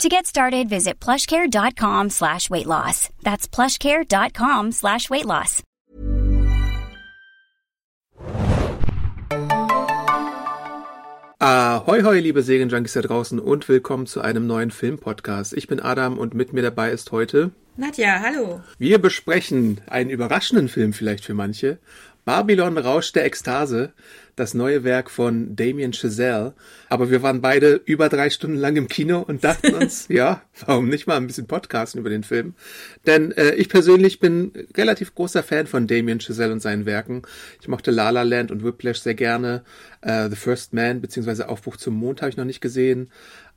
To get started, visit plushcare.com slash weight loss. That's plushcare.com slash weight loss. Ahoi, hoi, liebe Serienjunkies da draußen und willkommen zu einem neuen Filmpodcast. Ich bin Adam und mit mir dabei ist heute Nadja, hallo. Wir besprechen einen überraschenden Film vielleicht für manche. Babylon Rausch der Ekstase, das neue Werk von Damien Chazelle. Aber wir waren beide über drei Stunden lang im Kino und dachten uns, ja, warum nicht mal ein bisschen podcasten über den Film? Denn äh, ich persönlich bin relativ großer Fan von Damien Chazelle und seinen Werken. Ich mochte La La Land und Whiplash sehr gerne. Äh, The First Man beziehungsweise Aufbruch zum Mond habe ich noch nicht gesehen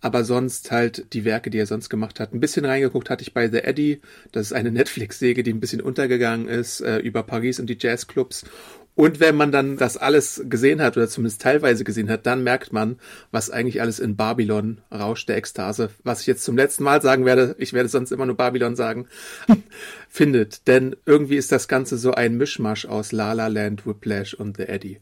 aber sonst halt die Werke, die er sonst gemacht hat. Ein bisschen reingeguckt hatte ich bei The Eddie, das ist eine Netflix-Säge, die ein bisschen untergegangen ist, äh, über Paris und die Jazzclubs. Und wenn man dann das alles gesehen hat oder zumindest teilweise gesehen hat, dann merkt man, was eigentlich alles in Babylon, Rausch der Ekstase, was ich jetzt zum letzten Mal sagen werde, ich werde sonst immer nur Babylon sagen, findet. Denn irgendwie ist das Ganze so ein Mischmasch aus La La Land, Whiplash und The Eddie.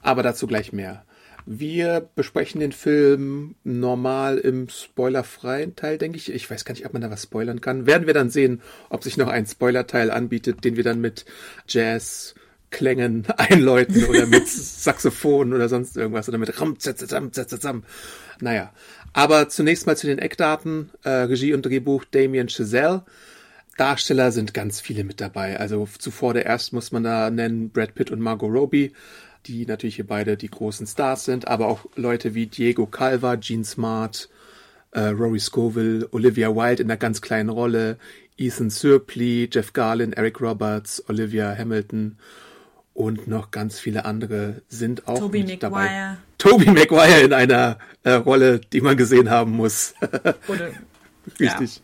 Aber dazu gleich mehr. Wir besprechen den Film normal im spoilerfreien Teil, denke ich. Ich weiß gar nicht, ob man da was spoilern kann. Werden wir dann sehen, ob sich noch ein Spoilerteil anbietet, den wir dann mit Jazz Klängen einläuten oder mit Saxophon oder sonst irgendwas oder mit Ram, zatzam, zatzam. Naja, aber zunächst mal zu den Eckdaten. Äh, Regie und Drehbuch Damien Chazelle. Darsteller sind ganz viele mit dabei. Also zuvor der erst muss man da nennen Brad Pitt und Margot Robbie die natürlich hier beide die großen Stars sind, aber auch Leute wie Diego Calva, Gene Smart, äh, Rory Scoville, Olivia Wilde in einer ganz kleinen Rolle, Ethan Surpley, Jeff Garlin, Eric Roberts, Olivia Hamilton und noch ganz viele andere sind auch Toby Maguire. dabei. Toby Maguire in einer äh, Rolle, die man gesehen haben muss. Oder, Richtig.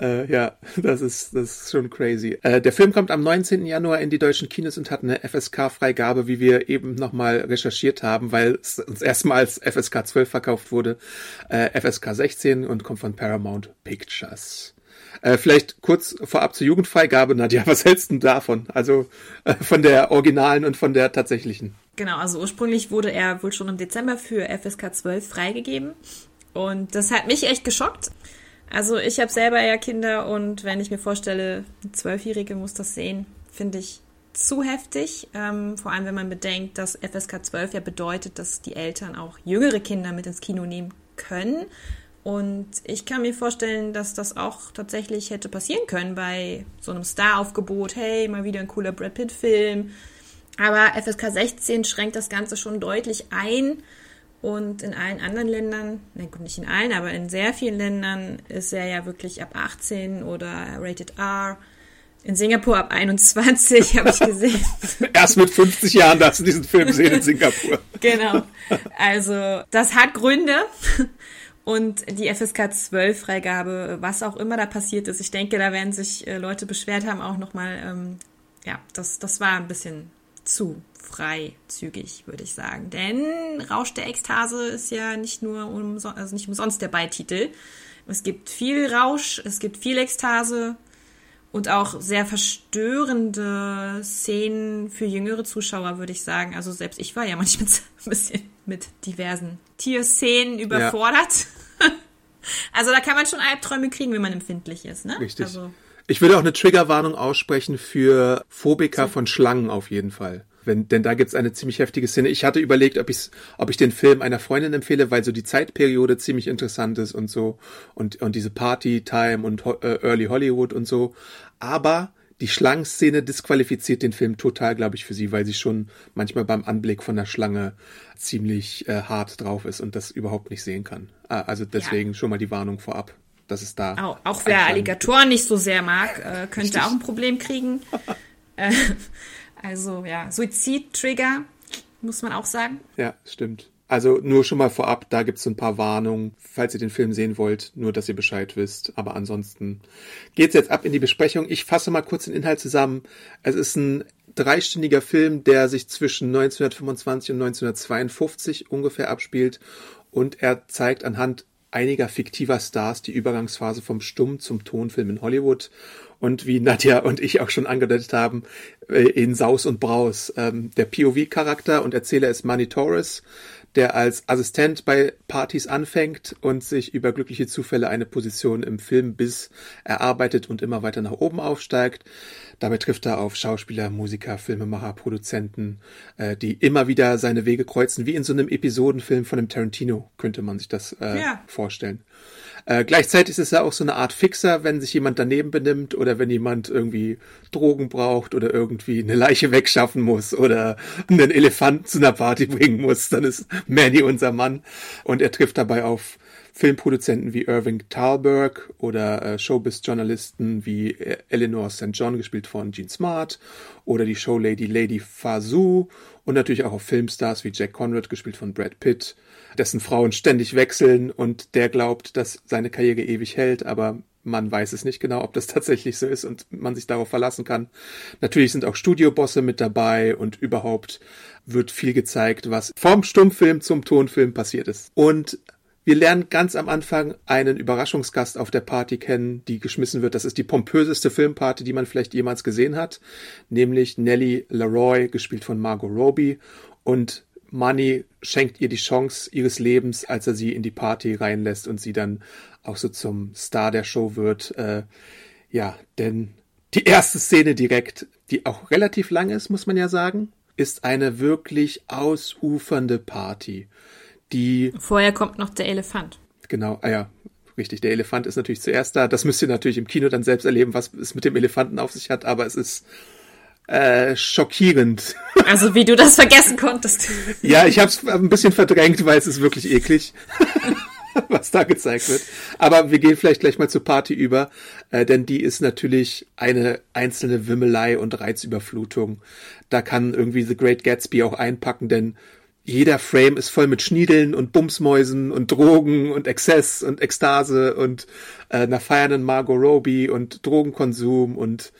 Äh, ja, das ist, das ist schon crazy. Äh, der Film kommt am 19. Januar in die deutschen Kinos und hat eine FSK-Freigabe, wie wir eben nochmal recherchiert haben, weil es uns erstmals FSK 12 verkauft wurde. Äh, FSK 16 und kommt von Paramount Pictures. Äh, vielleicht kurz vorab zur Jugendfreigabe, Nadja, was hältst du davon? Also äh, von der originalen und von der tatsächlichen. Genau, also ursprünglich wurde er wohl schon im Dezember für FSK 12 freigegeben. Und das hat mich echt geschockt. Also ich habe selber ja Kinder und wenn ich mir vorstelle, eine Zwölfjährige muss das sehen, finde ich zu heftig. Ähm, vor allem, wenn man bedenkt, dass FSK 12 ja bedeutet, dass die Eltern auch jüngere Kinder mit ins Kino nehmen können. Und ich kann mir vorstellen, dass das auch tatsächlich hätte passieren können bei so einem Star-Aufgebot. Hey, mal wieder ein cooler Brad Pitt-Film. Aber FSK 16 schränkt das Ganze schon deutlich ein. Und in allen anderen Ländern, na gut, nicht in allen, aber in sehr vielen Ländern ist er ja wirklich ab 18 oder Rated R. In Singapur ab 21, habe ich gesehen. Erst mit 50 Jahren darfst du diesen Film sehen in Singapur. genau. Also, das hat Gründe. Und die FSK 12 Freigabe, was auch immer da passiert ist, ich denke, da werden sich äh, Leute beschwert haben, auch nochmal, ähm, ja, das, das war ein bisschen zu freizügig, würde ich sagen. Denn Rausch der Ekstase ist ja nicht nur umso also nicht umsonst der Beititel. Es gibt viel Rausch, es gibt viel Ekstase und auch sehr verstörende Szenen für jüngere Zuschauer, würde ich sagen. Also selbst ich war ja manchmal ein bisschen mit diversen Tierszenen überfordert. Ja. also da kann man schon Albträume kriegen, wenn man empfindlich ist, ne? Richtig. Also, ich würde auch eine Triggerwarnung aussprechen für Phobiker von Schlangen auf jeden Fall. Wenn, denn da gibt's eine ziemlich heftige Szene. Ich hatte überlegt, ob, ich's, ob ich den Film einer Freundin empfehle, weil so die Zeitperiode ziemlich interessant ist und so und, und diese Party-Time und äh, Early Hollywood und so. Aber die Schlangenszene disqualifiziert den Film total, glaube ich, für sie, weil sie schon manchmal beim Anblick von der Schlange ziemlich äh, hart drauf ist und das überhaupt nicht sehen kann. Ah, also deswegen ja. schon mal die Warnung vorab. dass es da. Auch, auch wer Alligatoren nicht so sehr mag, äh, könnte Richtig. auch ein Problem kriegen. äh, also ja, Suizid-Trigger, muss man auch sagen. Ja, stimmt. Also nur schon mal vorab, da gibt's so ein paar Warnungen, falls ihr den Film sehen wollt, nur dass ihr Bescheid wisst. Aber ansonsten geht's jetzt ab in die Besprechung. Ich fasse mal kurz den Inhalt zusammen. Es ist ein dreistündiger Film, der sich zwischen 1925 und 1952 ungefähr abspielt und er zeigt anhand einiger fiktiver Stars die Übergangsphase vom Stumm zum Tonfilm in Hollywood und wie Nadja und ich auch schon angedeutet haben, äh, in Saus und Braus. Ähm, der POV-Charakter und Erzähler ist Manny Torres, der als Assistent bei Partys anfängt und sich über glückliche Zufälle eine Position im Film bis erarbeitet und immer weiter nach oben aufsteigt. Dabei trifft er auf Schauspieler, Musiker, Filmemacher, Produzenten, äh, die immer wieder seine Wege kreuzen, wie in so einem Episodenfilm von einem Tarantino, könnte man sich das äh, ja. vorstellen. Äh, gleichzeitig ist es ja auch so eine Art Fixer, wenn sich jemand daneben benimmt oder wenn jemand irgendwie Drogen braucht oder irgendwie eine Leiche wegschaffen muss oder einen Elefanten zu einer Party bringen muss, dann ist Manny unser Mann. Und er trifft dabei auf Filmproduzenten wie Irving Thalberg oder äh, Showbiz-Journalisten wie äh, Eleanor St. John, gespielt von Gene Smart, oder die Showlady Lady Fazoo und natürlich auch auf Filmstars wie Jack Conrad, gespielt von Brad Pitt, dessen Frauen ständig wechseln und der glaubt, dass seine Karriere ewig hält, aber man weiß es nicht genau, ob das tatsächlich so ist und man sich darauf verlassen kann. Natürlich sind auch Studiobosse mit dabei und überhaupt wird viel gezeigt, was vom Stummfilm zum Tonfilm passiert ist. Und wir lernen ganz am Anfang einen Überraschungsgast auf der Party kennen, die geschmissen wird. Das ist die pompöseste Filmparty, die man vielleicht jemals gesehen hat, nämlich Nellie Leroy, gespielt von Margot Robbie. Und Money schenkt ihr die Chance ihres Lebens, als er sie in die Party reinlässt und sie dann auch so zum Star der Show wird. Äh, ja, denn die erste Szene direkt, die auch relativ lang ist, muss man ja sagen, ist eine wirklich ausufernde Party, die. Vorher kommt noch der Elefant. Genau, ah ja, richtig. Der Elefant ist natürlich zuerst da. Das müsst ihr natürlich im Kino dann selbst erleben, was es mit dem Elefanten auf sich hat, aber es ist äh, schockierend. Also wie du das vergessen konntest. ja, ich habe es ein bisschen verdrängt, weil es ist wirklich eklig, was da gezeigt wird. Aber wir gehen vielleicht gleich mal zur Party über, äh, denn die ist natürlich eine einzelne Wimmelei und Reizüberflutung. Da kann irgendwie The Great Gatsby auch einpacken, denn jeder Frame ist voll mit Schniedeln und Bumsmäusen und Drogen und Exzess und Ekstase und äh, einer feiernden Margot Robbie und Drogenkonsum und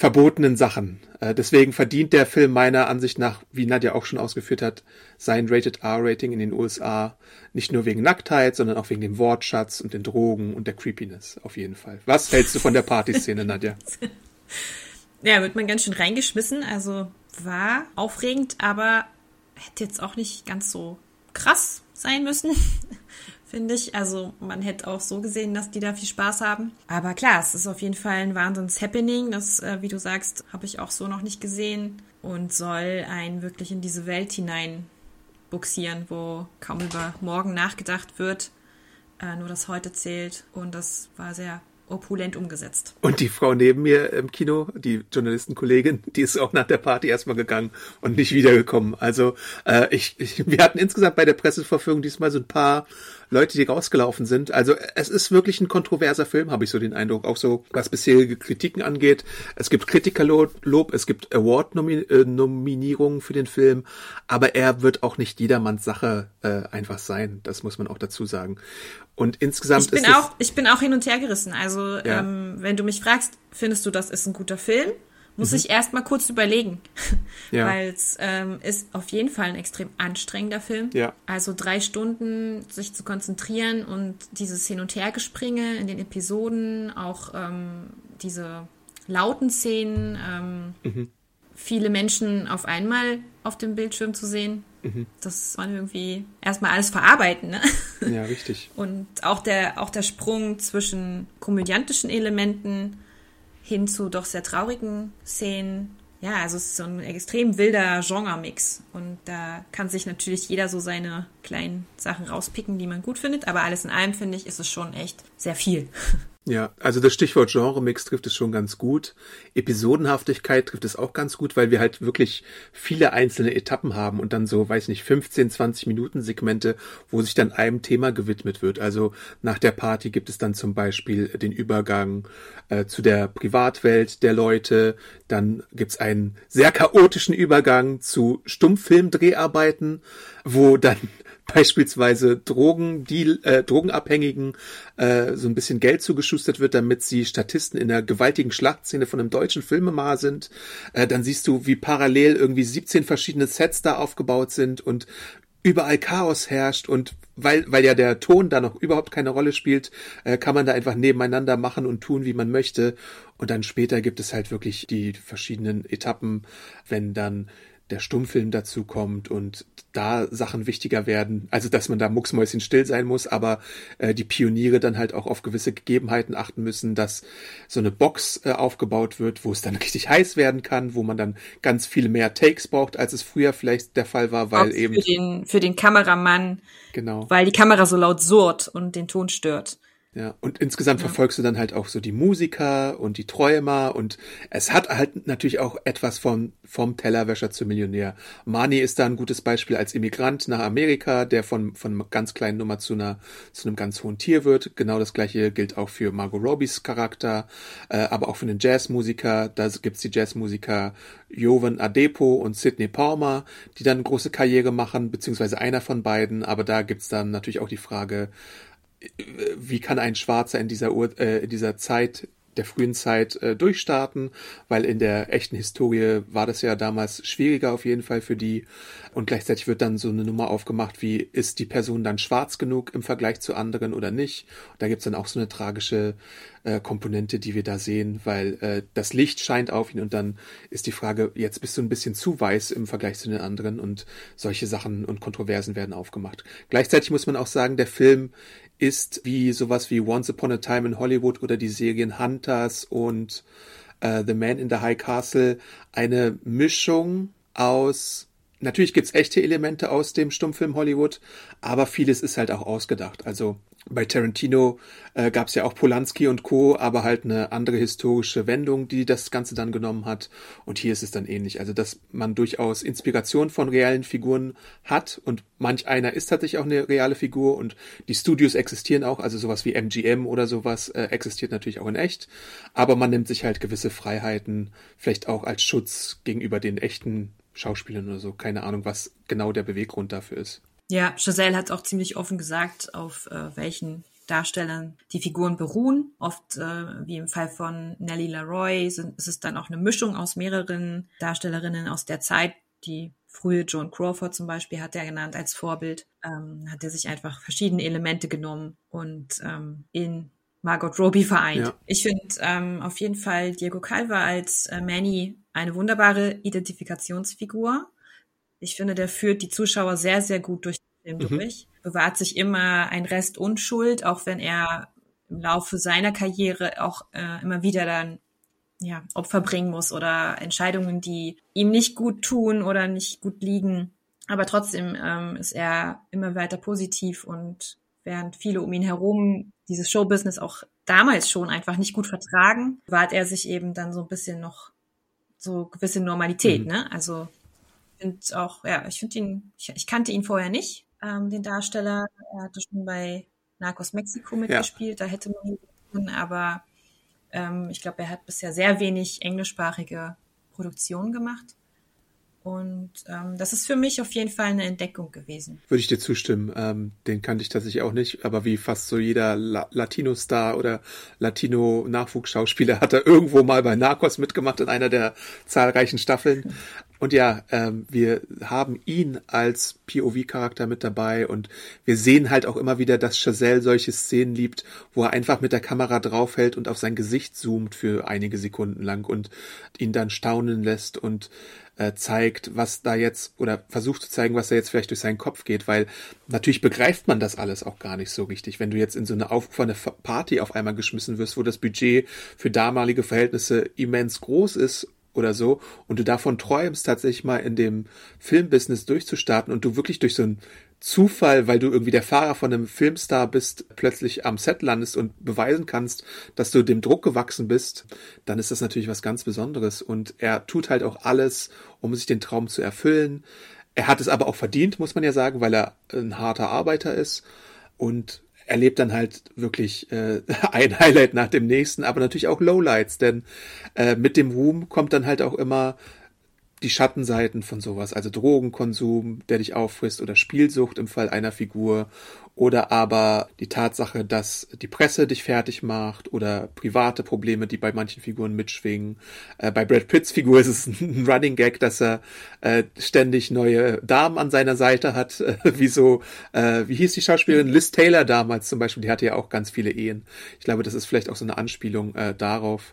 verbotenen Sachen. Äh, deswegen verdient der Film meiner Ansicht nach, wie Nadja auch schon ausgeführt hat, sein Rated R-Rating in den USA. Nicht nur wegen Nacktheit, sondern auch wegen dem Wortschatz und den Drogen und der Creepiness. Auf jeden Fall. Was hältst du von der Partyszene, Nadja? Ja, wird man ganz schön reingeschmissen. Also war aufregend, aber hätte jetzt auch nicht ganz so krass sein müssen finde ich. Also man hätte auch so gesehen, dass die da viel Spaß haben. Aber klar, es ist auf jeden Fall ein Wahnsinns-Happening. Das, äh, wie du sagst, habe ich auch so noch nicht gesehen und soll einen wirklich in diese Welt hinein buxieren, wo kaum über morgen nachgedacht wird, äh, nur das heute zählt. Und das war sehr opulent umgesetzt. Und die Frau neben mir im Kino, die Journalistenkollegin, die ist auch nach der Party erstmal gegangen und nicht wiedergekommen. Also äh, ich, ich, wir hatten insgesamt bei der Presseverfügung diesmal so ein paar Leute, die rausgelaufen sind. Also es ist wirklich ein kontroverser Film, habe ich so den Eindruck, auch so was bisherige Kritiken angeht. Es gibt Kritikerlob, es gibt Award-Nominierungen äh, für den Film, aber er wird auch nicht jedermanns Sache äh, einfach sein. Das muss man auch dazu sagen. Und insgesamt ich bin ist auch, ich bin auch hin und her gerissen. Also ja. ähm, wenn du mich fragst, findest du, das ist ein guter Film? Muss mhm. ich erst mal kurz überlegen. Ja. Weil es ähm, ist auf jeden Fall ein extrem anstrengender Film. Ja. Also drei Stunden sich zu konzentrieren und dieses Hin- und Hergespringe in den Episoden, auch ähm, diese lauten Szenen, ähm, mhm. viele Menschen auf einmal auf dem Bildschirm zu sehen. Mhm. Das man irgendwie erstmal alles verarbeiten, ne? Ja, richtig. Und auch der, auch der Sprung zwischen komödiantischen Elementen hin zu doch sehr traurigen Szenen. Ja, also es ist so ein extrem wilder Genre-Mix. Und da kann sich natürlich jeder so seine kleinen Sachen rauspicken, die man gut findet. Aber alles in allem, finde ich, ist es schon echt sehr viel. Ja, also das Stichwort Genre-Mix trifft es schon ganz gut. Episodenhaftigkeit trifft es auch ganz gut, weil wir halt wirklich viele einzelne Etappen haben und dann so, weiß nicht, 15, 20 Minuten Segmente, wo sich dann einem Thema gewidmet wird. Also nach der Party gibt es dann zum Beispiel den Übergang äh, zu der Privatwelt der Leute. Dann gibt's einen sehr chaotischen Übergang zu Stummfilmdreharbeiten, wo dann beispielsweise Drogen, die äh, Drogenabhängigen äh, so ein bisschen Geld zugeschustert wird, damit sie Statisten in der gewaltigen Schlachtszene von einem deutschen Filmemacher sind. Äh, dann siehst du, wie parallel irgendwie 17 verschiedene Sets da aufgebaut sind und überall Chaos herrscht und weil, weil ja der Ton da noch überhaupt keine Rolle spielt, äh, kann man da einfach nebeneinander machen und tun, wie man möchte. Und dann später gibt es halt wirklich die verschiedenen Etappen, wenn dann der Stummfilm dazu kommt und da Sachen wichtiger werden. Also, dass man da mucksmäuschen still sein muss, aber äh, die Pioniere dann halt auch auf gewisse Gegebenheiten achten müssen, dass so eine Box äh, aufgebaut wird, wo es dann richtig heiß werden kann, wo man dann ganz viel mehr Takes braucht, als es früher vielleicht der Fall war, weil Auch eben. Für den, für den Kameramann. Genau. Weil die Kamera so laut surrt und den Ton stört. Ja, und insgesamt Ja. verfolgst du dann halt auch so die Musiker und die Träumer und es hat halt natürlich auch etwas von vom Tellerwäscher zum Millionär. Mani ist da ein gutes Beispiel als Immigrant nach Amerika, der von von einer ganz kleinen Nummer zu einer zu einem ganz hohen Tier wird. Genau das gleiche gilt auch für Margot Robbies Charakter, äh, aber auch für den Jazzmusiker. Da gibt's die Jazzmusiker Jovan Adepo und Sidney Palmer, die dann eine große Karriere machen, beziehungsweise einer von beiden. Aber da gibt's dann natürlich auch die Frage, wie kann ein Schwarzer in dieser Ur äh, in dieser Zeit der frühen Zeit äh, durchstarten, weil in der echten Historie war das ja damals schwieriger auf jeden Fall für die und gleichzeitig wird dann so eine Nummer aufgemacht, wie ist die Person dann schwarz genug im Vergleich zu anderen oder nicht. Da gibt's dann auch so eine tragische äh, Komponente, die wir da sehen, weil äh, das Licht scheint auf ihn und dann ist die Frage, jetzt bist du ein bisschen zu weiß im Vergleich zu den anderen und solche Sachen und Kontroversen werden aufgemacht. Gleichzeitig muss man auch sagen, der Film ist wie sowas wie Once Upon a Time in Hollywood oder die Serien Hunters und äh, The Man in the High Castle eine Mischung aus Natürlich gibt's echte Elemente aus dem Stummfilm Hollywood, aber vieles ist halt auch ausgedacht. Also bei Tarantino äh, gab's ja auch Polanski und Co., aber halt eine andere historische Wendung, die das Ganze dann genommen hat. Und hier ist es dann ähnlich. Also, dass man durchaus Inspiration von realen Figuren hat und manch einer ist tatsächlich auch eine reale Figur und die Studios existieren auch, also sowas wie MGM oder sowas äh, existiert natürlich auch in echt. Aber man nimmt sich halt gewisse Freiheiten, vielleicht auch als Schutz gegenüber den echten Schauspielern oder so. Keine Ahnung, was genau der Beweggrund dafür ist. Ja, Giselle hat auch ziemlich offen gesagt, auf äh, welchen Darstellern die Figuren beruhen. Oft, äh, wie im Fall von Nellie Leroy, sind, ist es dann auch eine Mischung aus mehreren Darstellerinnen aus der Zeit. Die frühe Joan Crawford zum Beispiel hat er genannt als Vorbild. Ähm, hat er sich einfach verschiedene Elemente genommen und ähm, in Margot Robbie vereint. Ja. Ich finde ähm, auf jeden Fall Diego Calva als äh, Manny eine wunderbare Identifikationsfigur. Ich finde, der führt die Zuschauer sehr, sehr gut durch den Film Mhm. durch. Bewahrt sich immer ein Rest Unschuld, auch wenn er im Laufe seiner Karriere auch äh, immer wieder dann ja, Opfer bringen muss oder Entscheidungen, die ihm nicht gut tun oder nicht gut liegen. Aber trotzdem ähm, ist er immer weiter positiv und während viele um ihn herum dieses Showbusiness auch damals schon einfach nicht gut vertragen, wahrt er sich eben dann so ein bisschen noch so gewisse Normalität, Mhm. ne? Also ich finde auch, ja, ich finde ihn, ich, ich kannte ihn vorher nicht, ähm, den Darsteller. Er hatte schon bei Narcos Mexico mitgespielt, da hätte man ihn tun, aber ähm, ich glaube, er hat bisher sehr wenig englischsprachige Produktionen gemacht. Und ähm, das ist für mich auf jeden Fall eine Entdeckung gewesen. Würde ich dir zustimmen. Ähm, den kannte ich tatsächlich auch nicht, aber wie fast so jeder La Latino-Star oder Latino-Nachwuchsschauspieler hat er irgendwo mal bei Narcos mitgemacht in einer der zahlreichen Staffeln. Und ja, ähm, wir haben ihn als POV-Charakter mit dabei und wir sehen halt auch immer wieder, dass Chazelle solche Szenen liebt, wo er einfach mit der Kamera draufhält und auf sein Gesicht zoomt für einige Sekunden lang und ihn dann staunen lässt und äh, zeigt, was da jetzt oder versucht zu zeigen, was da jetzt vielleicht durch seinen Kopf geht, weil natürlich begreift man das alles auch gar nicht so richtig. Wenn du jetzt in so eine aufgefahrene Party auf einmal geschmissen wirst, wo das Budget für damalige Verhältnisse immens groß ist oder so und du davon träumst, tatsächlich mal in dem Filmbusiness durchzustarten und du wirklich durch so ein Zufall, weil du irgendwie der Fahrer von einem Filmstar bist, plötzlich am Set landest und beweisen kannst, dass du dem Druck gewachsen bist, dann ist das natürlich was ganz Besonderes. Und er tut halt auch alles, um sich den Traum zu erfüllen. Er hat es aber auch verdient, muss man ja sagen, weil er ein harter Arbeiter ist und erlebt dann halt wirklich äh, ein Highlight nach dem nächsten, aber natürlich auch Lowlights, denn äh, mit dem Ruhm kommt dann halt auch immer die Schattenseiten von sowas, also Drogenkonsum, der dich auffrisst oder Spielsucht im Fall einer Figur oder aber die Tatsache, dass die Presse dich fertig macht oder private Probleme, die bei manchen Figuren mitschwingen. Äh, bei Brad Pitts Figur ist es ein Running Gag, dass er äh, ständig neue Damen an seiner Seite hat, äh, wie so, äh, wie hieß die Schauspielerin Liz Taylor damals zum Beispiel, die hatte ja auch ganz viele Ehen. Ich glaube, das ist vielleicht auch so eine Anspielung äh, darauf.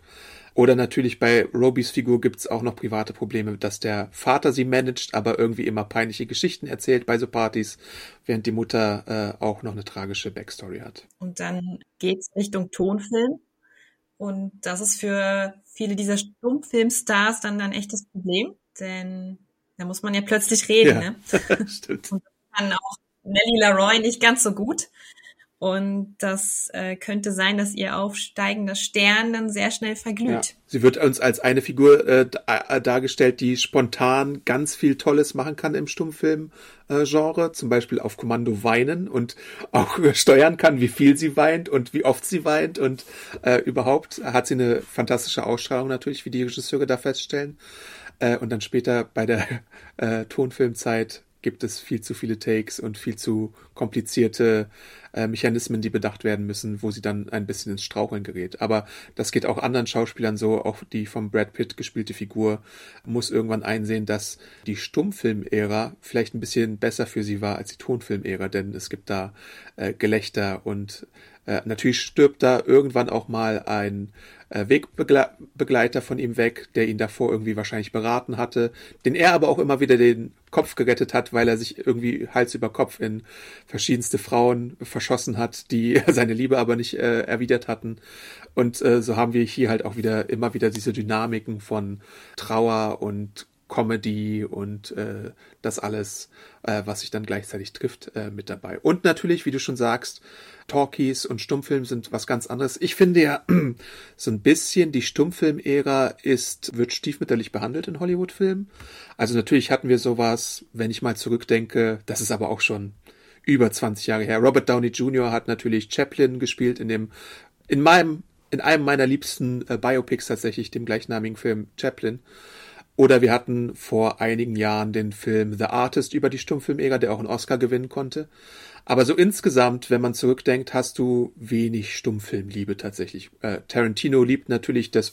Oder natürlich bei Robys Figur gibt's auch noch private Probleme, dass der Vater sie managt, aber irgendwie immer peinliche Geschichten erzählt bei so Partys, während die Mutter äh, auch noch eine tragische Backstory hat. Und dann geht's Richtung Tonfilm. Und das ist für viele dieser Stummfilmstars dann ein echtes Problem, denn da muss man ja plötzlich reden. Ja, ne? stimmt. Und das kann auch Nelly Laroy nicht ganz so gut. Und das äh, könnte sein, dass ihr aufsteigender Stern dann sehr schnell verglüht. Ja. Sie wird uns als eine Figur äh, äh, dargestellt, die spontan ganz viel Tolles machen kann im Stummfilm-Genre, äh, zum Beispiel auf Kommando weinen und auch steuern kann, wie viel sie weint und wie oft sie weint. Und äh, überhaupt hat sie eine fantastische Ausstrahlung natürlich, wie die Regisseure da feststellen. Äh, und dann später bei der äh, Tonfilmzeit gibt es viel zu viele Takes und viel zu komplizierte äh, Mechanismen, die bedacht werden müssen, wo sie dann ein bisschen ins Straucheln gerät. Aber das geht auch anderen Schauspielern so, auch die vom Brad Pitt gespielte Figur muss irgendwann einsehen, dass die Stummfilm-Ära vielleicht ein bisschen besser für sie war als die Tonfilm-Ära, denn es gibt da äh, Gelächter und äh, natürlich stirbt da irgendwann auch mal ein äh, Wegbegleiter von ihm weg, der ihn davor irgendwie wahrscheinlich beraten hatte, den er aber auch immer wieder den Kopf gerettet hat, weil er sich irgendwie Hals über Kopf in verschiedenste Frauen verschossen hat, die seine Liebe aber nicht äh, erwidert hatten. Und äh, so haben wir hier halt auch wieder immer wieder diese Dynamiken von Trauer und Comedy und äh, das alles, äh, was sich dann gleichzeitig trifft, äh, mit dabei. Und natürlich, wie du schon sagst, Talkies und Stummfilm sind was ganz anderes. Ich finde ja so ein bisschen die Stummfilm-Ära ist, wird stiefmütterlich behandelt in Hollywood-Filmen. Also natürlich hatten wir sowas, wenn ich mal zurückdenke, das ist aber auch schon über 20 Jahre her. Robert Downey Jr. hat natürlich Chaplin gespielt in dem, in meinem, in einem meiner liebsten äh, Biopics tatsächlich, dem gleichnamigen Film Chaplin. Oder wir hatten vor einigen Jahren den Film The Artist über die Stummfilmäger, der auch einen Oscar gewinnen konnte. Aber so insgesamt, wenn man zurückdenkt, hast du wenig Stummfilmliebe tatsächlich. Äh, Tarantino liebt natürlich das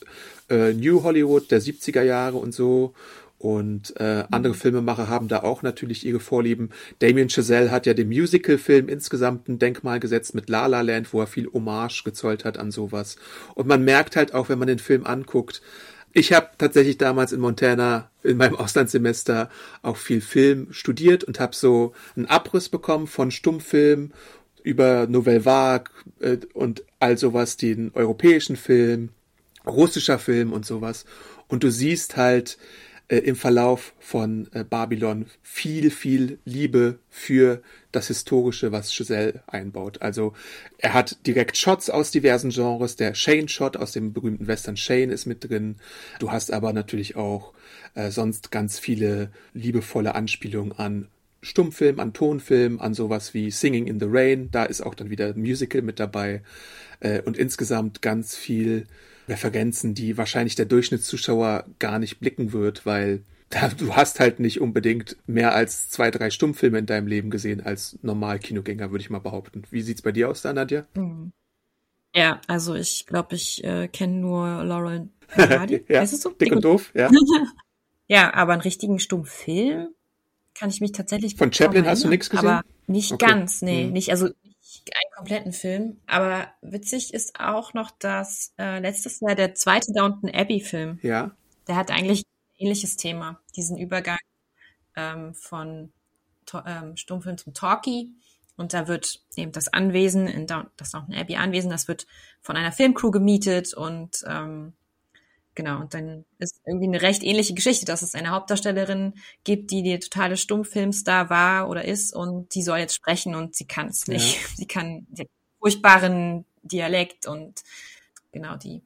äh, New Hollywood der 70er Jahre und so. Und äh, andere mhm. Filmemacher haben da auch natürlich ihre Vorlieben. Damien Chazelle hat ja dem Musical-Film insgesamt ein Denkmal gesetzt mit La La Land, wo er viel Hommage gezollt hat an sowas. Und man merkt halt auch, wenn man den Film anguckt, ich habe tatsächlich damals in Montana in meinem Auslandssemester auch viel Film studiert und habe so einen Abriss bekommen von Stummfilm über Nouvelle Vague äh, und all sowas, den europäischen Film, russischer Film und sowas. Und du siehst halt, äh, im Verlauf von äh, Babylon viel, viel Liebe für das Historische, was Giselle einbaut. Also er hat direkt Shots aus diversen Genres. Der Shane-Shot aus dem berühmten Western Shane ist mit drin. Du hast aber natürlich auch äh, sonst ganz viele liebevolle Anspielungen an Stummfilm, an Tonfilm, an sowas wie Singing in the Rain. Da ist auch dann wieder Musical mit dabei. Äh, und insgesamt ganz viel Referenzen, die wahrscheinlich der Durchschnittszuschauer gar nicht blicken wird, weil da, du hast halt nicht unbedingt mehr als zwei, drei Stummfilme in deinem Leben gesehen als normal Kinogänger, würde ich mal behaupten. Wie sieht's bei dir aus, da, Nadja? Hm. Ja, also ich glaube, ich äh, kenne nur Laurel Hardy. ja, weißt du so? Dick, und doof, ja. ja, aber einen richtigen Stummfilm kann ich mich tatsächlich Von Chaplin hast du nichts gesehen? Aber nicht okay. ganz, nee, hm. nicht, also einen kompletten Film. Aber witzig ist auch noch, dass äh, letztes Jahr der zweite Downton Abbey-Film, ja. der hat eigentlich ein ähnliches Thema, diesen Übergang ähm, von ähm, Stummfilm zum Talkie. Und da wird eben das Anwesen, in Down das Downton Abbey Anwesen, das wird von einer Filmcrew gemietet und ähm, genau, und dann ist irgendwie eine recht ähnliche Geschichte, dass es eine Hauptdarstellerin gibt, die die totale Stummfilmstar war oder ist und die soll jetzt sprechen und sie kann es nicht. Ja. Sie kann den furchtbaren Dialekt und genau die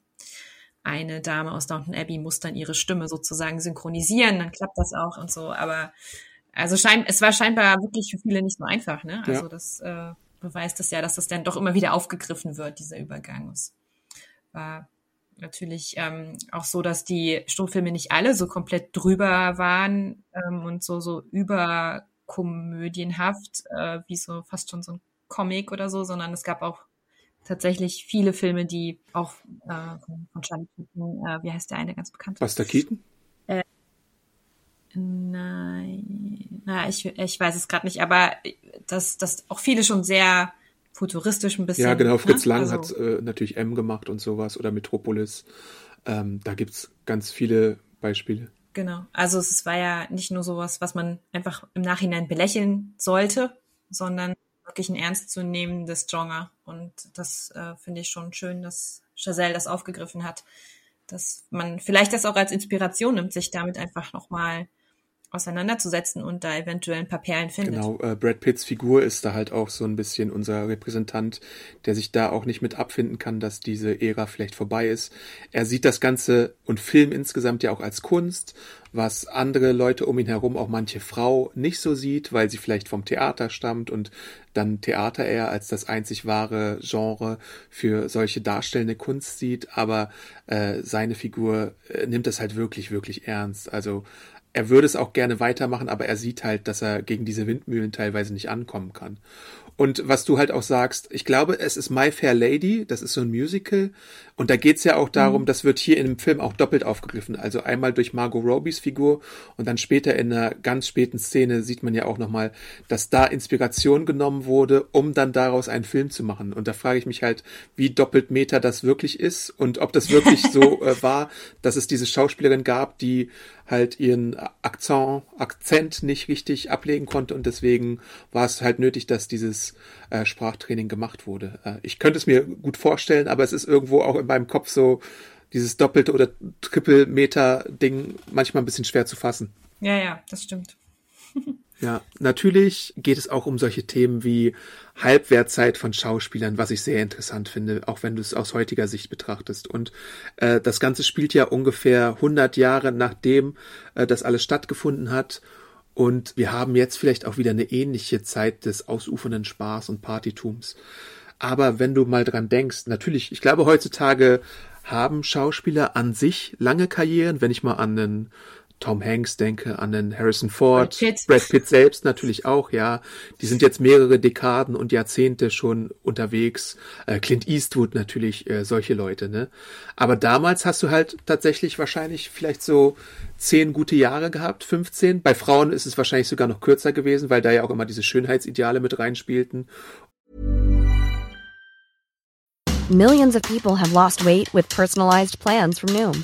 eine Dame aus Downton Abbey muss dann ihre Stimme sozusagen synchronisieren, dann klappt das auch und so, aber also schein, es war scheinbar wirklich für viele nicht so einfach, ne? Also ja. das äh, beweist das ja, dass das dann doch immer wieder aufgegriffen wird, dieser Übergang. Es war natürlich ähm, auch so, dass die Stummfilme nicht alle so komplett drüber waren ähm, und so so überkomödienhaft, äh, wie so fast schon so ein Comic oder so, sondern es gab auch tatsächlich viele Filme, die auch äh, von, Charlie Keaton, äh, wie heißt der eine ganz bekannt? Buster Keaton? Äh, nein, na, ich, ich weiß es gerade nicht, aber dass das auch viele schon sehr futuristisch ein bisschen. Ja, genau, Fritz ne? Lang also, hat äh, natürlich M gemacht und sowas oder Metropolis. Ähm, da gibt's ganz viele Beispiele. Genau, also es war ja nicht nur sowas, was man einfach im Nachhinein belächeln sollte, sondern wirklich ein ernstzunehmendes Genre. Und das äh, finde ich schon schön, dass Chazelle das aufgegriffen hat. Dass man vielleicht das auch als Inspiration nimmt, sich damit einfach nochmal auseinanderzusetzen und da eventuell ein paar Perlen findet. Genau, äh, Brad Pitts Figur ist da halt auch so ein bisschen unser Repräsentant, der sich da auch nicht mit abfinden kann, dass diese Ära vielleicht vorbei ist. Er sieht das Ganze und Film insgesamt ja auch als Kunst, was andere Leute um ihn herum, auch manche Frau, nicht so sieht, weil sie vielleicht vom Theater stammt und dann Theater eher als das einzig wahre Genre für solche darstellende Kunst sieht. Aber äh, seine Figur äh, nimmt das halt wirklich, wirklich ernst. Also er würde es auch gerne weitermachen, aber er sieht halt, dass er gegen diese Windmühlen teilweise nicht ankommen kann. Und was du halt auch sagst, ich glaube, es ist My Fair Lady, das ist so ein Musical. Und da geht's ja auch darum, mhm. das wird hier in dem Film auch doppelt aufgegriffen. Also einmal durch Margot Robbys Figur und dann später in einer ganz späten Szene sieht man ja auch nochmal, dass da Inspiration genommen wurde, um dann daraus einen Film zu machen. Und da frage ich mich halt, wie doppelt Meta das wirklich ist und ob das wirklich so äh, war, dass es diese Schauspielerin gab, die halt ihren Akzent, Akzent nicht richtig ablegen konnte und deswegen war es halt nötig, dass dieses äh, Sprachtraining gemacht wurde. Äh, ich könnte es mir gut vorstellen, aber es ist irgendwo auch in meinem Kopf so dieses doppelte oder triple Meter Ding manchmal ein bisschen schwer zu fassen. Ja, ja, das stimmt. Ja, natürlich geht es auch um solche Themen wie Halbwertzeit von Schauspielern, was ich sehr interessant finde, auch wenn du es aus heutiger Sicht betrachtest. Und äh, das Ganze spielt ja ungefähr 100 Jahre nachdem äh, das alles stattgefunden hat. Und wir haben jetzt vielleicht auch wieder eine ähnliche Zeit des ausufernden Spaß und Partytums. Aber wenn du mal dran denkst, natürlich, ich glaube heutzutage haben Schauspieler an sich lange Karrieren, wenn ich mal an einen Tom Hanks denke, an den Harrison Ford, Brad Pitt. Brad Pitt selbst natürlich auch, ja. Die sind jetzt mehrere Dekaden und Jahrzehnte schon unterwegs. Äh, Clint Eastwood natürlich, äh, solche Leute, ne. Aber damals hast du halt tatsächlich wahrscheinlich vielleicht so zehn gute Jahre gehabt, 15. Bei Frauen ist es wahrscheinlich sogar noch kürzer gewesen, weil da ja auch immer diese Schönheitsideale mit reinspielten. Millions of people have lost weight with personalized plans from Noom.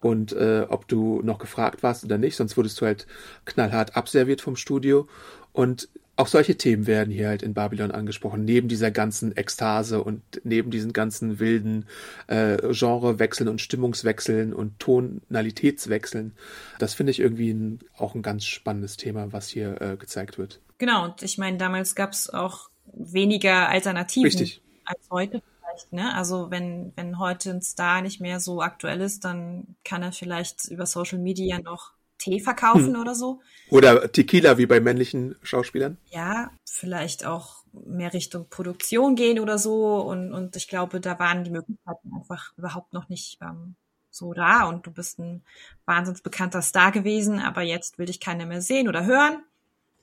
Und äh, ob du noch gefragt warst oder nicht, sonst wurdest du halt knallhart abserviert vom Studio. Und auch solche Themen werden hier halt in Babylon angesprochen, neben dieser ganzen Ekstase und neben diesen ganzen wilden äh, Genrewechseln und Stimmungswechseln und Tonalitätswechseln. Das finde ich irgendwie ein, auch ein ganz spannendes Thema, was hier äh, gezeigt wird. Genau, und ich meine, damals gab es auch weniger Alternativen Richtig. als heute vielleicht, ne? Also wenn, wenn heute ein Star nicht mehr so aktuell ist, dann kann er vielleicht über Social Media noch Tee verkaufen hm. oder so. Oder Tequila wie bei männlichen Schauspielern. Ja, vielleicht auch mehr Richtung Produktion gehen oder so. Und, und ich glaube, da waren die Möglichkeiten einfach überhaupt noch nicht ähm, so da. Und du bist ein wahnsinnig bekannter Star gewesen, aber jetzt will dich keiner mehr sehen oder hören.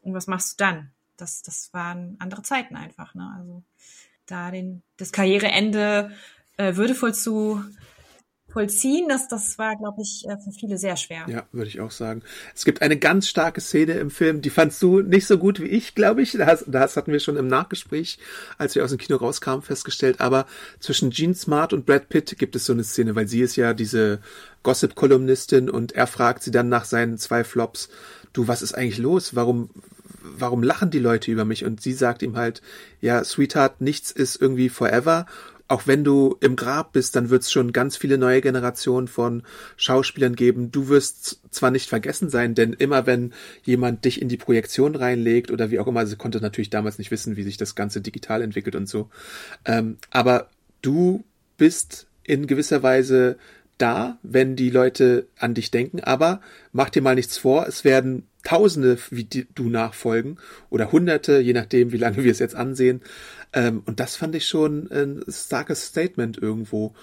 Und was machst du dann? Das, das waren andere Zeiten einfach. Ne? Also da den, das Karriereende äh, würdevoll zu nachvollziehen. Das, das war, glaube ich, äh, für viele sehr schwer. Ja, würde ich auch sagen. Es gibt eine ganz starke Szene im Film, die fandst du nicht so gut wie ich, glaube ich. Das, das hatten wir schon im Nachgespräch, als wir aus dem Kino rauskamen, festgestellt. Aber zwischen Gene Smart und Brad Pitt gibt es so eine Szene, weil sie ist ja diese Gossip-Kolumnistin und er fragt sie dann nach seinen zwei Flops, du, was ist eigentlich los? Warum, warum lachen die Leute über mich? Und sie sagt ihm halt, ja, Sweetheart, nichts ist irgendwie forever auch wenn du im Grab bist, dann wird es schon ganz viele neue Generationen von Schauspielern geben. Du wirst zwar nicht vergessen sein, denn immer wenn jemand dich in die Projektion reinlegt oder wie auch immer, sie konnte natürlich damals nicht wissen, wie sich das Ganze digital entwickelt und so. Ähm, aber du bist in gewisser Weise da, wenn die Leute an dich denken, aber mach dir mal nichts vor, es werden Tausende wie du nachfolgen oder Hunderte, je nachdem, wie lange wir es jetzt ansehen. Ähm, und das fand ich schon ein starkes Statement irgendwo,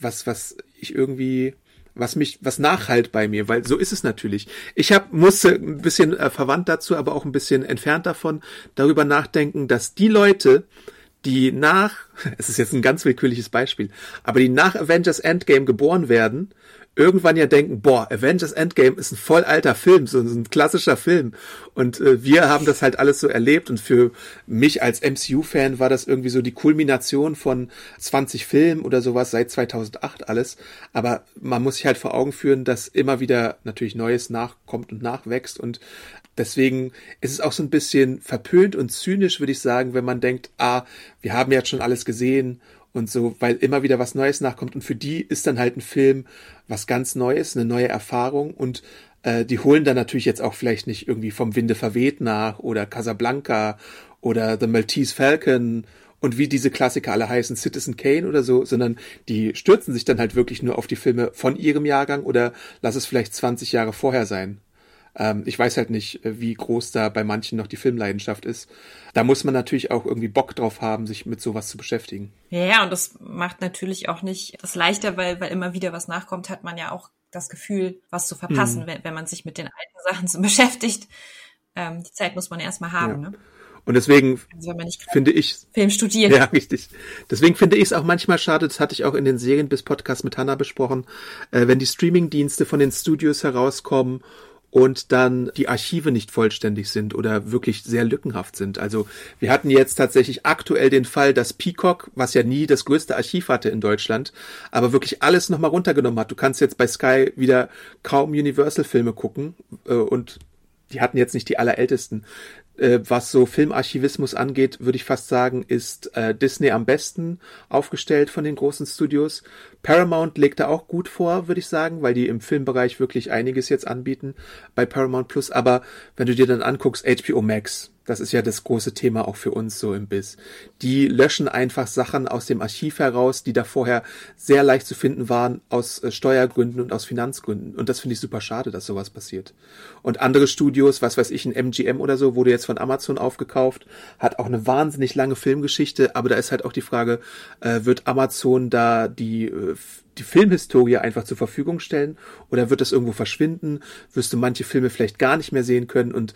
was, was ich irgendwie, was mich, was nachhalt bei mir, weil so ist es natürlich. Ich hab, musste ein bisschen äh, verwandt dazu, aber auch ein bisschen entfernt davon, darüber nachdenken, dass die Leute, die nach, es ist jetzt ein ganz willkürliches Beispiel, aber die nach Avengers Endgame geboren werden, irgendwann ja denken, boah, Avengers Endgame ist ein voll alter Film, so ein klassischer Film. Und äh, wir haben das halt alles so erlebt. Und für mich als MCU-Fan war das irgendwie so die Kulmination von 20 Filmen oder sowas seit 2008 alles. Aber man muss sich halt vor Augen führen, dass immer wieder natürlich Neues nachkommt und nachwächst. Und deswegen ist es auch so ein bisschen verpönt und zynisch, würde ich sagen, wenn man denkt, ah, wir haben jetzt schon alles gesehen und so, weil immer wieder was Neues nachkommt. Und für die ist dann halt ein Film was ganz Neues, eine neue Erfahrung und äh, die holen dann natürlich jetzt auch vielleicht nicht irgendwie vom Winde verweht nach oder Casablanca oder The Maltese Falcon und wie diese Klassiker alle heißen, Citizen Kane oder so, sondern die stürzen sich dann halt wirklich nur auf die Filme von ihrem Jahrgang oder lass es vielleicht 20 Jahre vorher sein. Ähm, ich weiß halt nicht, äh, wie groß da bei manchen noch die Filmleidenschaft ist. Da muss man natürlich auch irgendwie Bock drauf haben, sich mit sowas zu beschäftigen. Ja, und das macht natürlich auch nicht das leichter, weil, weil immer wieder was nachkommt, hat man ja auch das Gefühl, was zu verpassen, hm. wenn, wenn man sich mit den alten Sachen so beschäftigt. Ähm, die Zeit muss man erstmal haben. Ja. Ne? Und deswegen also finde ich Film studiert. Ja, richtig. Deswegen finde ich es auch manchmal schade, das hatte ich auch in den Serien bis Podcast mit Hannah besprochen, äh, wenn die Streaming-Dienste von den Studios herauskommen und dann die Archive nicht vollständig sind oder wirklich sehr lückenhaft sind. Also wir hatten jetzt tatsächlich aktuell den Fall, dass Peacock, was ja nie das größte Archiv hatte in Deutschland, aber wirklich alles nochmal runtergenommen hat. Du kannst jetzt bei Sky wieder kaum Universal-Filme gucken äh, und die hatten jetzt nicht die allerältesten. Äh, was so Filmarchivismus angeht, würde ich fast sagen, ist äh, Disney am besten aufgestellt von den großen Studios. Paramount legt da auch gut vor, würde ich sagen, weil die im Filmbereich wirklich einiges jetzt anbieten bei Paramount Plus. Aber wenn du dir dann anguckst, HBO Max, das ist ja das große Thema auch für uns so im Biss. Die löschen einfach Sachen aus dem Archiv heraus, die da vorher sehr leicht zu finden waren, aus äh, Steuergründen und aus Finanzgründen. Und das finde ich super schade, dass sowas passiert. Und andere Studios, was weiß ich, ein MGM oder so, wurde jetzt von Amazon aufgekauft, hat auch eine wahnsinnig lange Filmgeschichte, aber da ist halt auch die Frage, äh, wird Amazon da die äh, die Filmhistorie einfach zur Verfügung stellen oder wird das irgendwo verschwinden? Wirst du manche Filme vielleicht gar nicht mehr sehen können und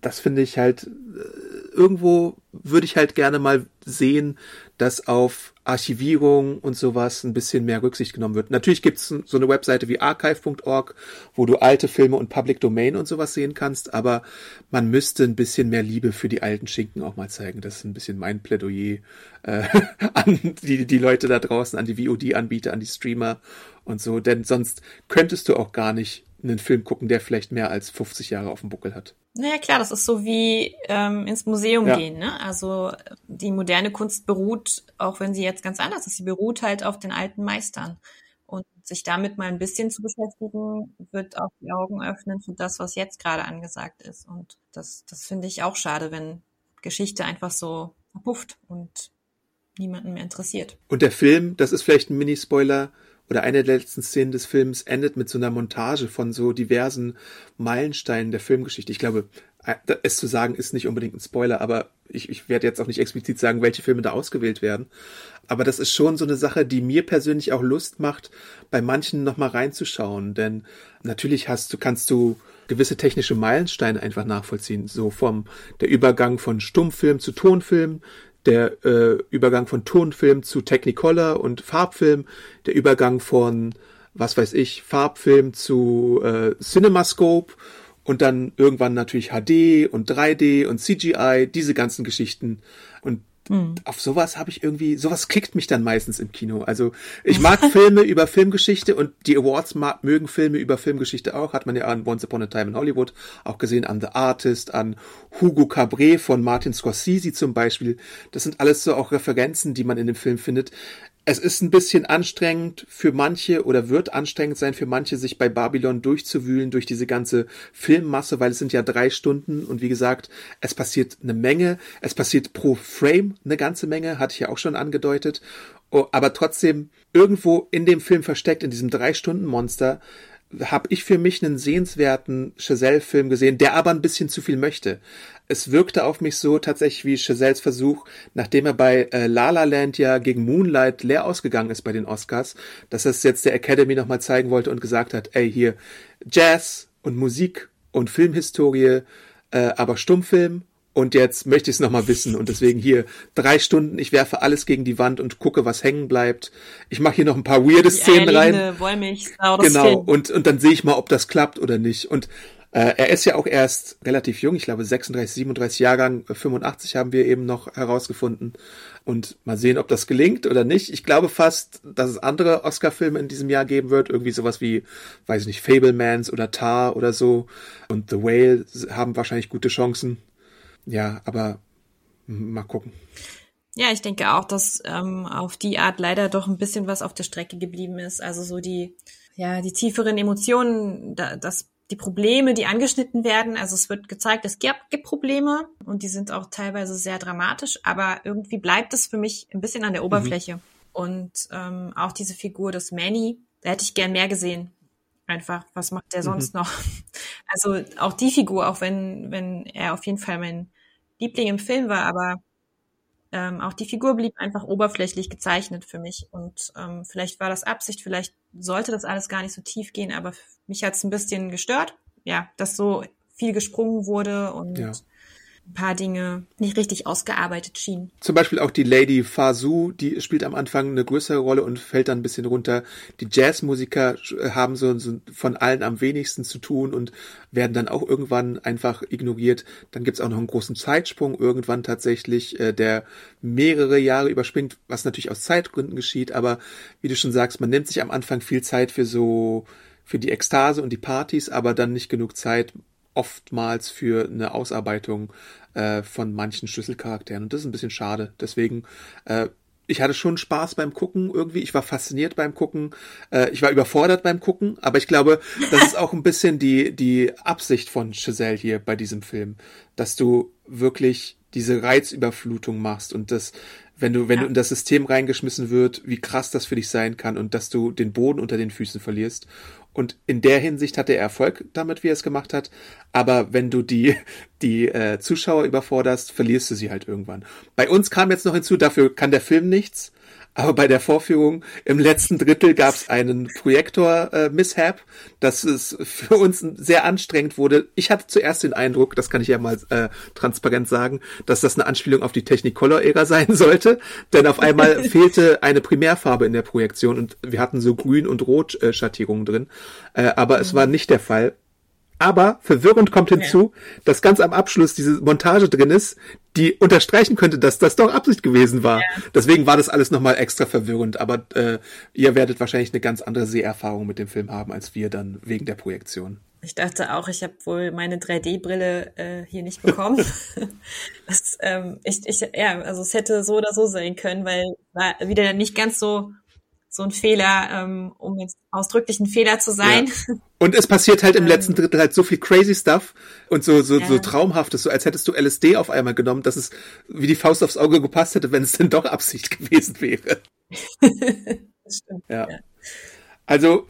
das finde ich halt, äh, irgendwo würde ich halt gerne mal sehen, dass auf Archivierung und sowas ein bisschen mehr Rücksicht genommen wird. Natürlich gibt es so eine Webseite wie archive.org, wo du alte Filme und Public Domain und sowas sehen kannst, aber man müsste ein bisschen mehr Liebe für die alten Schinken auch mal zeigen. Das ist ein bisschen mein Plädoyer äh, an die, die Leute da draußen, an die VOD-Anbieter, an die Streamer und so, denn sonst könntest du auch gar nicht einen Film gucken, der vielleicht mehr als 50 Jahre auf dem Buckel hat. Naja, klar, das ist so wie ähm, ins Museum ja. gehen. Ne? Also die moderne Kunst beruht, auch wenn sie jetzt ganz anders ist, sie beruht halt auf den alten Meistern. Und sich damit mal ein bisschen zu beschäftigen, wird auch die Augen öffnen für das, was jetzt gerade angesagt ist. Und das, das finde ich auch schade, wenn Geschichte einfach so verpufft und niemanden mehr interessiert. Und der Film, das ist vielleicht ein Mini-Spoiler, oder eine der letzten Szenen des Films endet mit so einer Montage von so diversen Meilensteinen der Filmgeschichte. Ich glaube, äh, es zu sagen ist nicht unbedingt ein Spoiler, aber ich, ich werde jetzt auch nicht explizit sagen, welche Filme da ausgewählt werden. Aber das ist schon so eine Sache, die mir persönlich auch Lust macht, bei manchen nochmal reinzuschauen. Denn natürlich hast du, kannst du gewisse technische Meilensteine einfach nachvollziehen. So vom der Übergang von Stummfilm zu Tonfilm, der äh, Übergang von Tonfilm zu Technicolor und Farbfilm, der Übergang von, was weiß ich, Farbfilm zu äh, CinemaScope und dann irgendwann natürlich HD und 3D und CGI, diese ganzen Geschichten. Und Mhm. Auf sowas habe ich irgendwie, sowas kickt mich dann meistens im Kino. Also ich mag Filme über Filmgeschichte und die Awards mag, mögen Filme über Filmgeschichte auch. Hat man ja an Once Upon a Time in Hollywood auch gesehen, an The Artist, an Hugo Cabret von Martin Scorsese zum Beispiel. Das sind alles so auch Referenzen, die man in dem Film findet es ist ein bisschen anstrengend für manche oder wird anstrengend sein für manche, sich bei Babylon durchzuwühlen durch diese ganze Filmmasse, weil es sind ja drei Stunden und wie gesagt, es passiert eine Menge, es passiert pro Frame eine ganze Menge, hatte ich ja auch schon angedeutet, oh, aber trotzdem irgendwo in dem Film versteckt, in diesem drei Stunden Monster, habe ich für mich einen sehenswerten Chazelle-Film gesehen, der aber ein bisschen zu viel möchte. Es wirkte auf mich so tatsächlich wie Chazelles Versuch, nachdem er bei äh, La La Land ja gegen Moonlight leer ausgegangen ist bei den Oscars, dass er es jetzt der Academy nochmal zeigen wollte und gesagt hat, ey, hier Jazz und Musik und Filmhistorie, äh, aber Stummfilm und jetzt möchte ich es nochmal wissen und deswegen hier drei Stunden, ich werfe alles gegen die Wand und gucke, was hängen bleibt. Ich mache hier noch ein paar weirde Szenen rein. Genau, und, und dann sehe ich mal, ob das klappt oder nicht. Und äh, er ist ja auch erst relativ jung, ich glaube 36, 37 Jahrgang, 85 äh, haben wir eben noch herausgefunden. Und mal sehen, ob das gelingt oder nicht. Ich glaube fast, dass es andere Oscar-Filme in diesem Jahr geben wird. Irgendwie sowas wie, weiß ich nicht, Fablemans oder Tar oder so. Und The Whale haben wahrscheinlich gute Chancen ja, aber mal gucken. Ja, ich denke auch, dass ähm, auf die Art leider doch ein bisschen was auf der Strecke geblieben ist. Also so die, ja, die tieferen Emotionen, da, das, die Probleme, die angeschnitten werden. Also es wird gezeigt, es gibt, gibt Probleme und die sind auch teilweise sehr dramatisch, aber irgendwie bleibt es für mich ein bisschen an der mhm. Oberfläche. Mhm. Und ähm, auch diese Figur des Manny, da hätte ich gern mehr gesehen. Einfach, was macht der mhm. sonst mhm. noch? Also auch die Figur, auch wenn, wenn er auf jeden Fall mein Liebling im Film war, aber ähm, auch die Figur blieb einfach oberflächlich gezeichnet für mich. Und ähm, vielleicht war das Absicht, vielleicht sollte das alles gar nicht so tief gehen, aber mich hat es ein bisschen gestört, ja, dass so viel gesprungen wurde und ja ein paar Dinge nicht richtig ausgearbeitet schienen. Zum Beispiel auch die Lady Fasu, die spielt am Anfang eine größere Rolle und fällt dann ein bisschen runter. Die Jazzmusiker haben so, so von allen am wenigsten zu tun und werden dann auch irgendwann einfach ignoriert. Dann gibt's auch noch einen großen Zeitsprung irgendwann tatsächlich, äh, der mehrere Jahre überspringt, was natürlich aus Zeitgründen geschieht, aber wie du schon sagst, man nimmt sich am Anfang viel Zeit für so für die Ekstase und die Partys, aber dann nicht genug Zeit, oftmals für eine Ausarbeitung äh, von manchen Schlüsselcharakteren. Und das ist ein bisschen schade. Deswegen, äh, ich hatte schon Spaß beim Gucken irgendwie. Ich war fasziniert beim Gucken. Äh, ich war überfordert beim Gucken. Aber ich glaube, das ist auch ein bisschen die, die Absicht von Chazelle hier bei diesem Film, dass du wirklich diese Reizüberflutung machst und das, wenn du, wenn ja. du in das System reingeschmissen wird, wie krass das für dich sein kann und dass du den Boden unter den Füßen verlierst. Und in der Hinsicht hat er Erfolg damit, wie er es gemacht hat. Aber wenn du die, die äh, Zuschauer überforderst, verlierst du sie halt irgendwann. Bei uns kam jetzt noch hinzu, dafür kann der Film nichts. Aber bei der Vorführung im letzten Drittel gab es einen Projektor-Mishap, äh, dass es für uns sehr anstrengend wurde. Ich hatte zuerst den Eindruck, das kann ich ja mal äh, transparent sagen, dass das eine Anspielung auf die Technicolor-Ära sein sollte. Denn auf einmal fehlte eine Primärfarbe in der Projektion und wir hatten so Grün- und Rot-Schattierungen drin. Äh, aber es war nicht der Fall. Aber verwirrend kommt hinzu, ja. dass ganz am Abschluss diese Montage drin ist, die unterstreichen könnte, dass das doch Absicht gewesen war. Ja. Deswegen war das alles nochmal extra verwirrend. Aber äh, ihr werdet wahrscheinlich eine ganz andere Seherfahrung mit dem Film haben als wir dann wegen der Projektion. Ich dachte auch, ich habe wohl meine 3D-Brille äh, hier nicht bekommen. das, ähm, ich, ich, ja, also es hätte so oder so sein können, weil war wieder nicht ganz so so ein Fehler, ähm, um jetzt ausdrücklich ein Fehler zu sein. Ja. Und es passiert halt im ähm, letzten Drittel halt so viel crazy Stuff und so, so, ja. so traumhaftes, so als hättest du LSD auf einmal genommen, dass es wie die Faust aufs Auge gepasst hätte, wenn es denn doch Absicht gewesen wäre. das stimmt. Ja. ja. Also,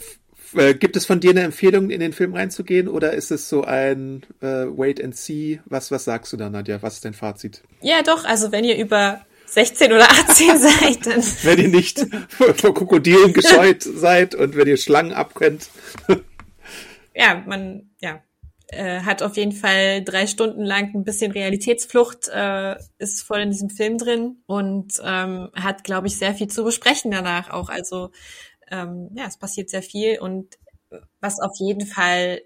äh, gibt es von dir eine Empfehlung, in den Film reinzugehen oder ist es so ein äh, Wait and See? Was, was sagst du da, Nadja? Was ist dein Fazit? Ja, doch, also wenn ihr über 16 oder 18 seid, dann. wenn ihr nicht vor, vor Krokodilen gescheut seid und wenn ihr Schlangen abkönnt. ja, man, ja. äh, hat auf jeden Fall drei Stunden lang ein bisschen Realitätsflucht, äh, ist voll in diesem Film drin und ähm, hat, glaube ich, sehr viel zu besprechen danach auch. Also ähm, ja, es passiert sehr viel und was auf jeden Fall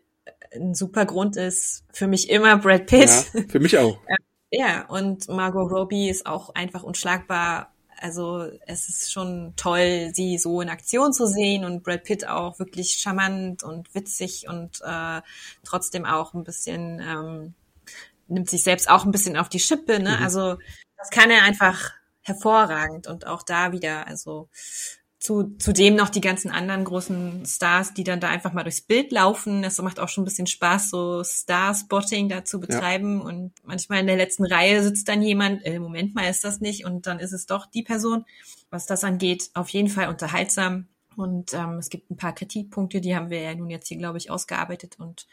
ein super Grund ist, für mich immer Brad Pitt. Ja, für mich auch. ja, und Margot Robbie ist auch einfach unschlagbar also es ist schon toll, sie so in Aktion zu sehen und Brad Pitt auch wirklich charmant und witzig und äh, trotzdem auch ein bisschen ähm, nimmt sich selbst auch ein bisschen auf die Schippe. Ne? Mhm. Also das kann er einfach hervorragend und auch da wieder, also zu, zudem noch die ganzen anderen großen Stars, die dann da einfach mal durchs Bild laufen. Das macht auch schon ein bisschen Spaß, so Star-Spotting da zu betreiben. Ja. Und manchmal in der letzten Reihe sitzt dann jemand, äh, Moment mal ist das nicht, und dann ist es doch die Person. Was das angeht, auf jeden Fall unterhaltsam. Und ähm, es gibt ein paar Kritikpunkte, die haben wir ja nun jetzt hier, glaube ich, ausgearbeitet. Und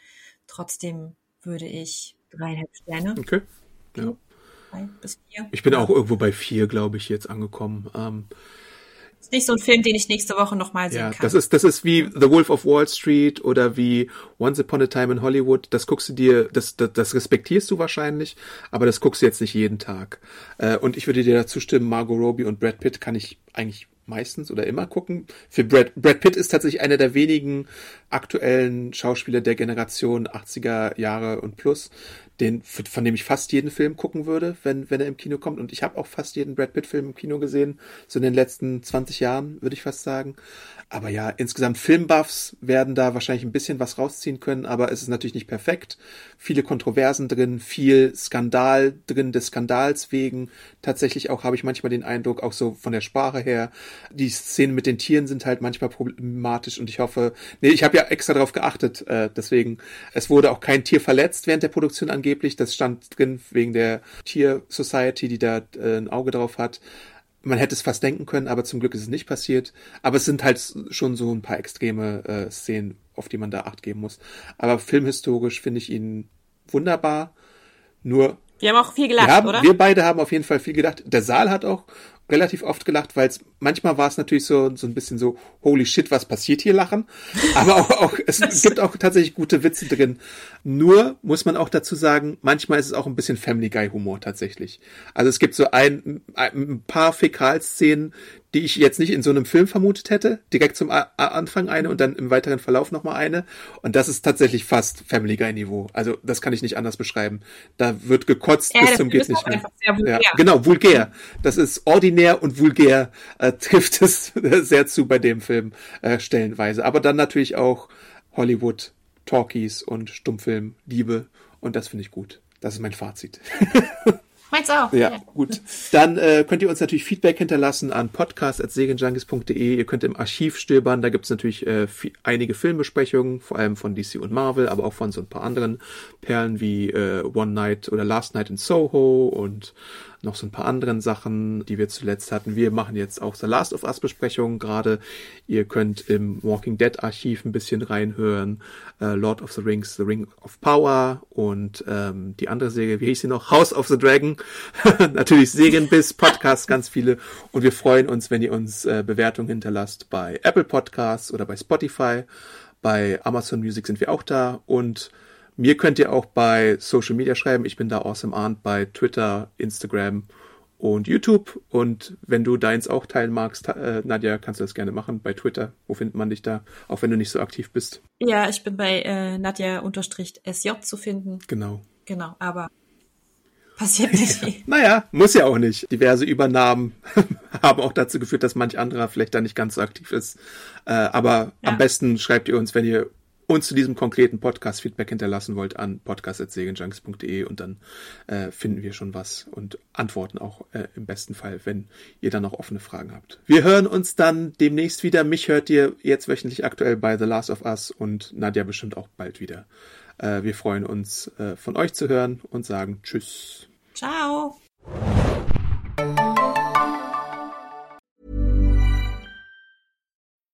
trotzdem würde ich dreieinhalb Sterne. Okay. Ja. Drei bis vier. Ich bin auch irgendwo bei vier, glaube ich, jetzt angekommen. Ähm, ist nicht so ein Film, den ich nächste Woche nochmal sehen ja, kann. Das ist, das ist wie The Wolf of Wall Street oder wie Once Upon a Time in Hollywood. Das guckst du dir, das, das, das respektierst du wahrscheinlich, aber das guckst du jetzt nicht jeden Tag. Äh, und ich würde dir dazu stimmen, Margot Robbie und Brad Pitt kann ich eigentlich meistens oder immer gucken. Für Brad, Brad Pitt ist tatsächlich einer der wenigen aktuellen Schauspieler der Generation 80er Jahre und plus, den, von dem ich fast jeden Film gucken würde, wenn, wenn er im Kino kommt. Und ich habe auch fast jeden Brad Pitt-Film im Kino gesehen, so in den letzten 20 Jahren, würde ich fast sagen. Aber ja, insgesamt Filmbuffs werden da wahrscheinlich ein bisschen was rausziehen können, aber es ist natürlich nicht perfekt. Viele Kontroversen drin, viel Skandal drin des Skandals wegen. Tatsächlich auch habe ich manchmal den Eindruck, auch so von der Sprache her, die Szenen mit den Tieren sind halt manchmal problematisch und ich hoffe, nee, ich habe ja extra darauf geachtet, äh, deswegen, es wurde auch kein Tier verletzt während der Produktion angeblich. Das stand drin wegen der Tier Society, die da äh, ein Auge drauf hat man hätte es fast denken können, aber zum Glück ist es nicht passiert. Aber es sind halt schon so ein paar extreme äh, Szenen, auf die man da Acht geben muss. Aber filmhistorisch finde ich ihn wunderbar. Nur. Wir haben auch viel gelacht, haben, oder? Wir beide haben auf jeden Fall viel gedacht. Der Saal hat auch relativ oft gelacht, weil es manchmal war es natürlich so so ein bisschen so holy shit, was passiert hier lachen, aber auch, auch es gibt auch tatsächlich gute Witze drin. Nur muss man auch dazu sagen, manchmal ist es auch ein bisschen Family Guy Humor tatsächlich. Also es gibt so ein, ein paar Fäkalszenen, die ich jetzt nicht in so einem Film vermutet hätte. Direkt zum A Anfang eine und dann im weiteren Verlauf nochmal eine. Und das ist tatsächlich fast Family Guy Niveau. Also das kann ich nicht anders beschreiben. Da wird gekotzt ja, bis zum geht nicht mehr. Ja, genau, vulgär. Das ist ordinär und vulgär äh, trifft es sehr zu bei dem Film äh, stellenweise. Aber dann natürlich auch Hollywood, Talkies und Stummfilm, Liebe. Und das finde ich gut. Das ist mein Fazit. Meins auch. Ja, ja. gut. Dann äh, könnt ihr uns natürlich Feedback hinterlassen an podcast.segenjunkies.de. Ihr könnt im Archiv stöbern. Da gibt's natürlich äh, viel, einige Filmbesprechungen, vor allem von DC und Marvel, aber auch von so ein paar anderen Perlen wie äh, One Night oder Last Night in Soho und noch so ein paar anderen Sachen, die wir zuletzt hatten. Wir machen jetzt auch The Last of Us Besprechungen gerade. Ihr könnt im Walking Dead Archiv ein bisschen reinhören. Äh, Lord of the Rings, The Ring of Power und ähm, die andere Serie, wie hieß sie noch? House of the Dragon. Natürlich Serienbiss, Podcasts, ganz viele. Und wir freuen uns, wenn ihr uns äh, Bewertungen hinterlasst bei Apple Podcasts oder bei Spotify. Bei Amazon Music sind wir auch da und mir könnt ihr auch bei Social Media schreiben. Ich bin da Awesome Arndt bei Twitter, Instagram und YouTube. Und wenn du deins auch teilen magst, äh, Nadja, kannst du das gerne machen bei Twitter. Wo findet man dich da, auch wenn du nicht so aktiv bist? Ja, ich bin bei äh, Nadja-SJ zu finden. Genau. Genau, aber passiert nicht viel. naja, muss ja auch nicht. Diverse Übernahmen haben auch dazu geführt, dass manch anderer vielleicht da nicht ganz so aktiv ist. Äh, aber ja. am besten schreibt ihr uns, wenn ihr uns zu diesem konkreten Podcast Feedback hinterlassen wollt an podcast.segenjunks.de und dann äh, finden wir schon was und antworten auch äh, im besten Fall, wenn ihr dann noch offene Fragen habt. Wir hören uns dann demnächst wieder. Mich hört ihr jetzt wöchentlich aktuell bei The Last of Us und Nadja bestimmt auch bald wieder. Äh, wir freuen uns äh, von euch zu hören und sagen Tschüss. Ciao.